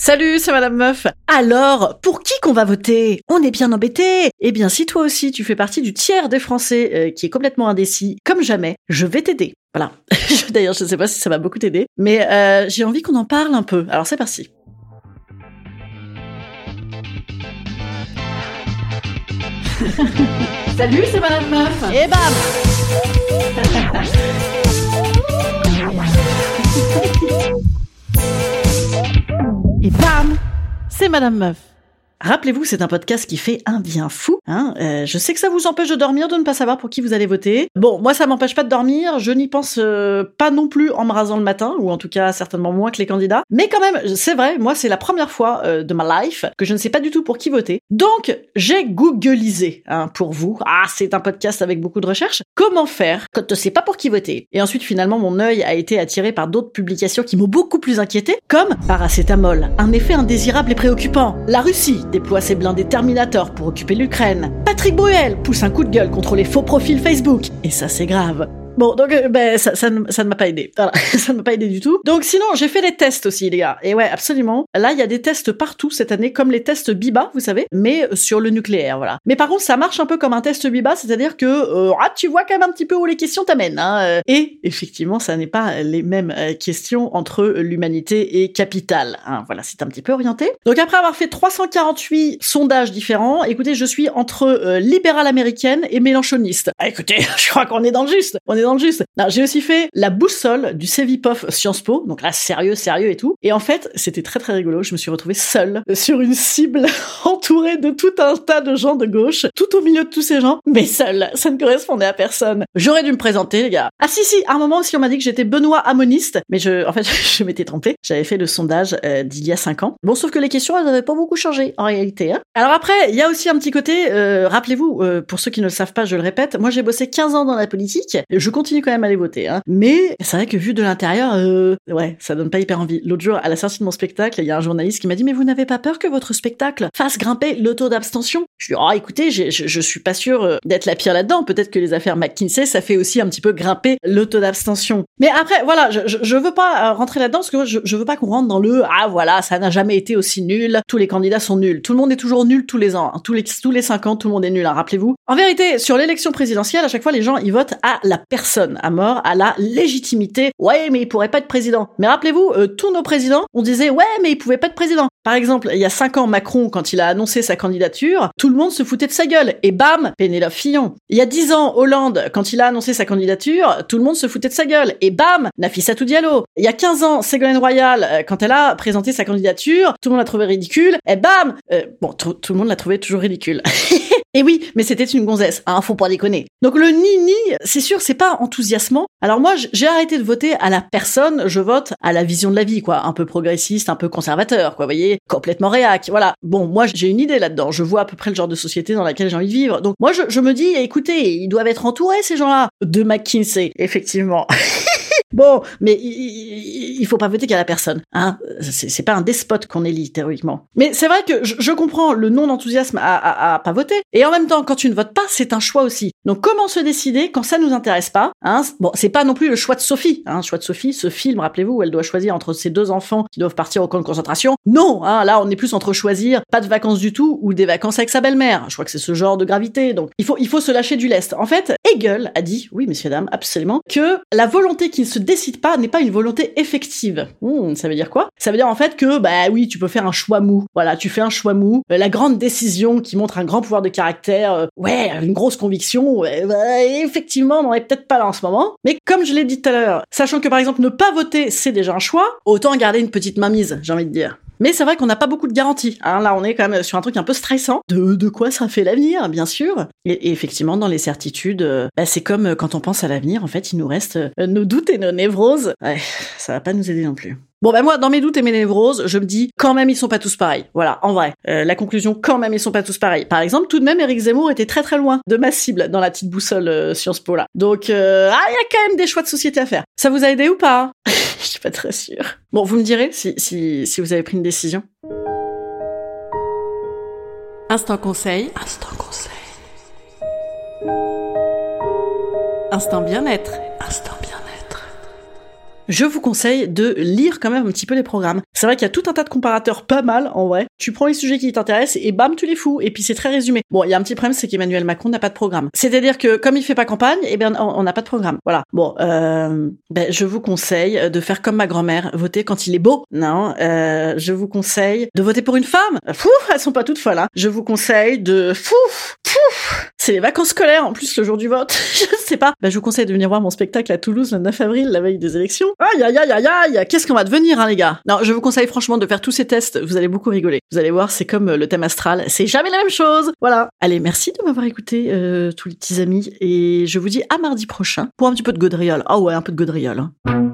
Salut, c'est Madame Meuf. Alors, pour qui qu'on va voter? On est bien embêté. Eh bien, si toi aussi tu fais partie du tiers des Français euh, qui est complètement indécis, comme jamais, je vais t'aider. Voilà. D'ailleurs, je ne sais pas si ça va beaucoup t'aider, mais euh, j'ai envie qu'on en parle un peu. Alors, c'est parti. Salut, c'est Madame Meuf. Et bam Madame Meuf. Rappelez-vous, c'est un podcast qui fait un bien fou. Hein euh, je sais que ça vous empêche de dormir, de ne pas savoir pour qui vous allez voter. Bon, moi, ça m'empêche pas de dormir. Je n'y pense euh, pas non plus en me rasant le matin, ou en tout cas certainement moins que les candidats. Mais quand même, c'est vrai, moi, c'est la première fois euh, de ma life que je ne sais pas du tout pour qui voter. Donc, j'ai googlisé hein, pour vous. Ah, c'est un podcast avec beaucoup de recherches. Comment faire quand tu ne sais pas pour qui voter? Et ensuite, finalement, mon œil a été attiré par d'autres publications qui m'ont beaucoup plus inquiété, comme paracétamol, un effet indésirable et préoccupant. La Russie déploie ses blindés Terminator pour occuper l'Ukraine. Patrick Bruel pousse un coup de gueule contre les faux profils Facebook. Et ça, c'est grave. Bon, donc euh, ben, ça, ça, ne, ça ne m'a pas aidé. Voilà, ça ne m'a pas aidé du tout. Donc sinon, j'ai fait des tests aussi, les gars. Et ouais, absolument. Là, il y a des tests partout cette année, comme les tests Biba, vous savez, mais sur le nucléaire, voilà. Mais par contre, ça marche un peu comme un test Biba, c'est-à-dire que euh, ah, tu vois quand même un petit peu où les questions t'amènent. Hein. Et effectivement, ça n'est pas les mêmes euh, questions entre l'humanité et capital. Hein. Voilà, c'est un petit peu orienté. Donc après avoir fait 348 sondages différents, écoutez, je suis entre euh, libérale américaine et mélanchoniste. Ah, écoutez, je crois qu'on est dans le juste. Juste. J'ai aussi fait la boussole du Cevipof Sciences Po, donc là sérieux, sérieux et tout. Et en fait, c'était très très rigolo. Je me suis retrouvée seule sur une cible entourée de tout un tas de gens de gauche, tout au milieu de tous ces gens, mais seule. Ça ne correspondait à personne. J'aurais dû me présenter, les gars. Ah si si, à un moment aussi on m'a dit que j'étais Benoît Amoniste, mais je, en fait, je m'étais trompée. J'avais fait le sondage euh, d'il y a cinq ans. Bon, sauf que les questions, elles n'avaient pas beaucoup changé en réalité. Hein. Alors après, il y a aussi un petit côté. Euh, Rappelez-vous, euh, pour ceux qui ne le savent pas, je le répète, moi j'ai bossé 15 ans dans la politique. Je continue quand même à aller voter, hein. Mais c'est vrai que vu de l'intérieur, euh, ouais, ça donne pas hyper envie. L'autre jour, à la sortie de mon spectacle, il y a un journaliste qui m'a dit mais vous n'avez pas peur que votre spectacle fasse grimper le taux d'abstention? Je lui ai dit oh écoutez, je, je suis pas sûr euh, d'être la pire là-dedans. Peut-être que les affaires McKinsey, ça fait aussi un petit peu grimper le taux d'abstention. Mais après, voilà, je, je, veux pas euh, rentrer là-dedans parce que je, je veux pas qu'on rentre dans le ah voilà, ça n'a jamais été aussi nul. Tous les candidats sont nuls. Tout le monde est toujours nul tous les ans. Hein. Tous les tous les cinq ans, tout le monde est nul. Hein, Rappelez-vous. En vérité, sur l'élection présidentielle, à chaque fois, les gens ils votent à la personne, à mort, à la légitimité. Ouais, mais il pourrait pas être président. Mais rappelez-vous, euh, tous nos présidents, on disait ouais, mais il pouvait pas être président. Par exemple, il y a cinq ans, Macron, quand il a annoncé sa candidature, tout le monde se foutait de sa gueule. Et bam, Pénélope Fillon. Il y a dix ans, Hollande, quand il a annoncé sa candidature, tout le monde se foutait de sa gueule. Et bam, Nafissatou Diallo. Il y a 15 ans, Ségolène Royal, euh, quand elle a présenté sa candidature, tout le monde l'a trouvé ridicule. Et bam, euh, bon, tout le monde l'a trouvé toujours ridicule. Et oui, mais c'était une gonzesse, hein, faut pas déconner. Donc le ni-ni, c'est sûr, c'est pas enthousiasmant. Alors moi, j'ai arrêté de voter à la personne, je vote à la vision de la vie, quoi. Un peu progressiste, un peu conservateur, quoi, voyez. Complètement réac, voilà. Bon, moi, j'ai une idée là-dedans. Je vois à peu près le genre de société dans laquelle j'ai envie de vivre. Donc moi, je me dis, écoutez, ils doivent être entourés, ces gens-là, de McKinsey, effectivement. Bon, mais il, faut pas voter qu'à la personne. Hein c'est pas un despote qu'on élit théoriquement. Mais c'est vrai que je, comprends le non enthousiasme à, à, pas voter. Et en même temps, quand tu ne votes pas, c'est un choix aussi. Donc comment se décider quand ça nous intéresse pas hein? Bon, c'est pas non plus le choix de Sophie. Hein, le choix de Sophie, ce film, rappelez-vous, où elle doit choisir entre ses deux enfants qui doivent partir au camp de concentration. Non, hein, là on est plus entre choisir pas de vacances du tout ou des vacances avec sa belle-mère. Je crois que c'est ce genre de gravité. Donc il faut il faut se lâcher du lest. En fait, Hegel a dit, oui messieurs dames, absolument, que la volonté qui se se décide pas n'est pas une volonté effective. Hmm, ça veut dire quoi? Ça veut dire en fait que bah oui, tu peux faire un choix mou. Voilà, tu fais un choix mou. Euh, la grande décision qui montre un grand pouvoir de caractère, euh, ouais, une grosse conviction. bah, effectivement, on n'en est peut-être pas là en ce moment. Mais comme je l'ai dit tout à l'heure, sachant que par exemple ne pas voter c'est déjà un choix, autant garder une petite mainmise, j'ai envie de dire. Mais c'est vrai qu'on n'a pas beaucoup de garanties. Hein. Là, on est quand même sur un truc un peu stressant. De, de quoi ça fait l'avenir, bien sûr. Et, effectivement, dans les certitudes, euh, bah, c'est comme euh, quand on pense à l'avenir, en fait, il nous reste euh, nos doutes et nos névroses. Ouais, ça va pas nous aider non plus. Bon ben moi, dans mes doutes et mes névroses, je me dis quand même ils sont pas tous pareils. Voilà, en vrai, la conclusion quand même ils sont pas tous pareils. Par exemple, tout de même, Eric Zemmour était très très loin de ma cible dans la petite boussole Sciences Po là. Donc ah, il y a quand même des choix de société à faire. Ça vous a aidé ou pas Je suis pas très sûre. Bon, vous me direz si, si, si vous avez pris une décision. Instant conseil. Instant conseil. Instant bien-être. Je vous conseille de lire quand même un petit peu les programmes. C'est vrai qu'il y a tout un tas de comparateurs pas mal en vrai. Tu prends les sujets qui t'intéressent et bam, tu les fous. Et puis c'est très résumé. Bon, il y a un petit problème, c'est qu'Emmanuel Macron n'a pas de programme. C'est-à-dire que comme il fait pas campagne, eh bien on n'a pas de programme. Voilà. Bon, euh, ben, je vous conseille de faire comme ma grand-mère, voter quand il est beau. Non, euh, je vous conseille de voter pour une femme. Fou, elles sont pas toutes folles. Hein. Je vous conseille de fou, fou. C'est les vacances scolaires en plus le jour du vote. je sais pas. Ben, je vous conseille de venir voir mon spectacle à Toulouse le 9 avril, la veille des élections. Aïe, aïe, aïe, aïe, aïe, qu'est-ce qu'on va devenir, hein, les gars? Non, je vous conseille franchement de faire tous ces tests, vous allez beaucoup rigoler. Vous allez voir, c'est comme euh, le thème astral, c'est jamais la même chose Voilà Allez, merci de m'avoir écouté, euh, tous les petits amis, et je vous dis à mardi prochain pour un petit peu de gaudriole. Ah ouais, un peu de gaudriole. Hein.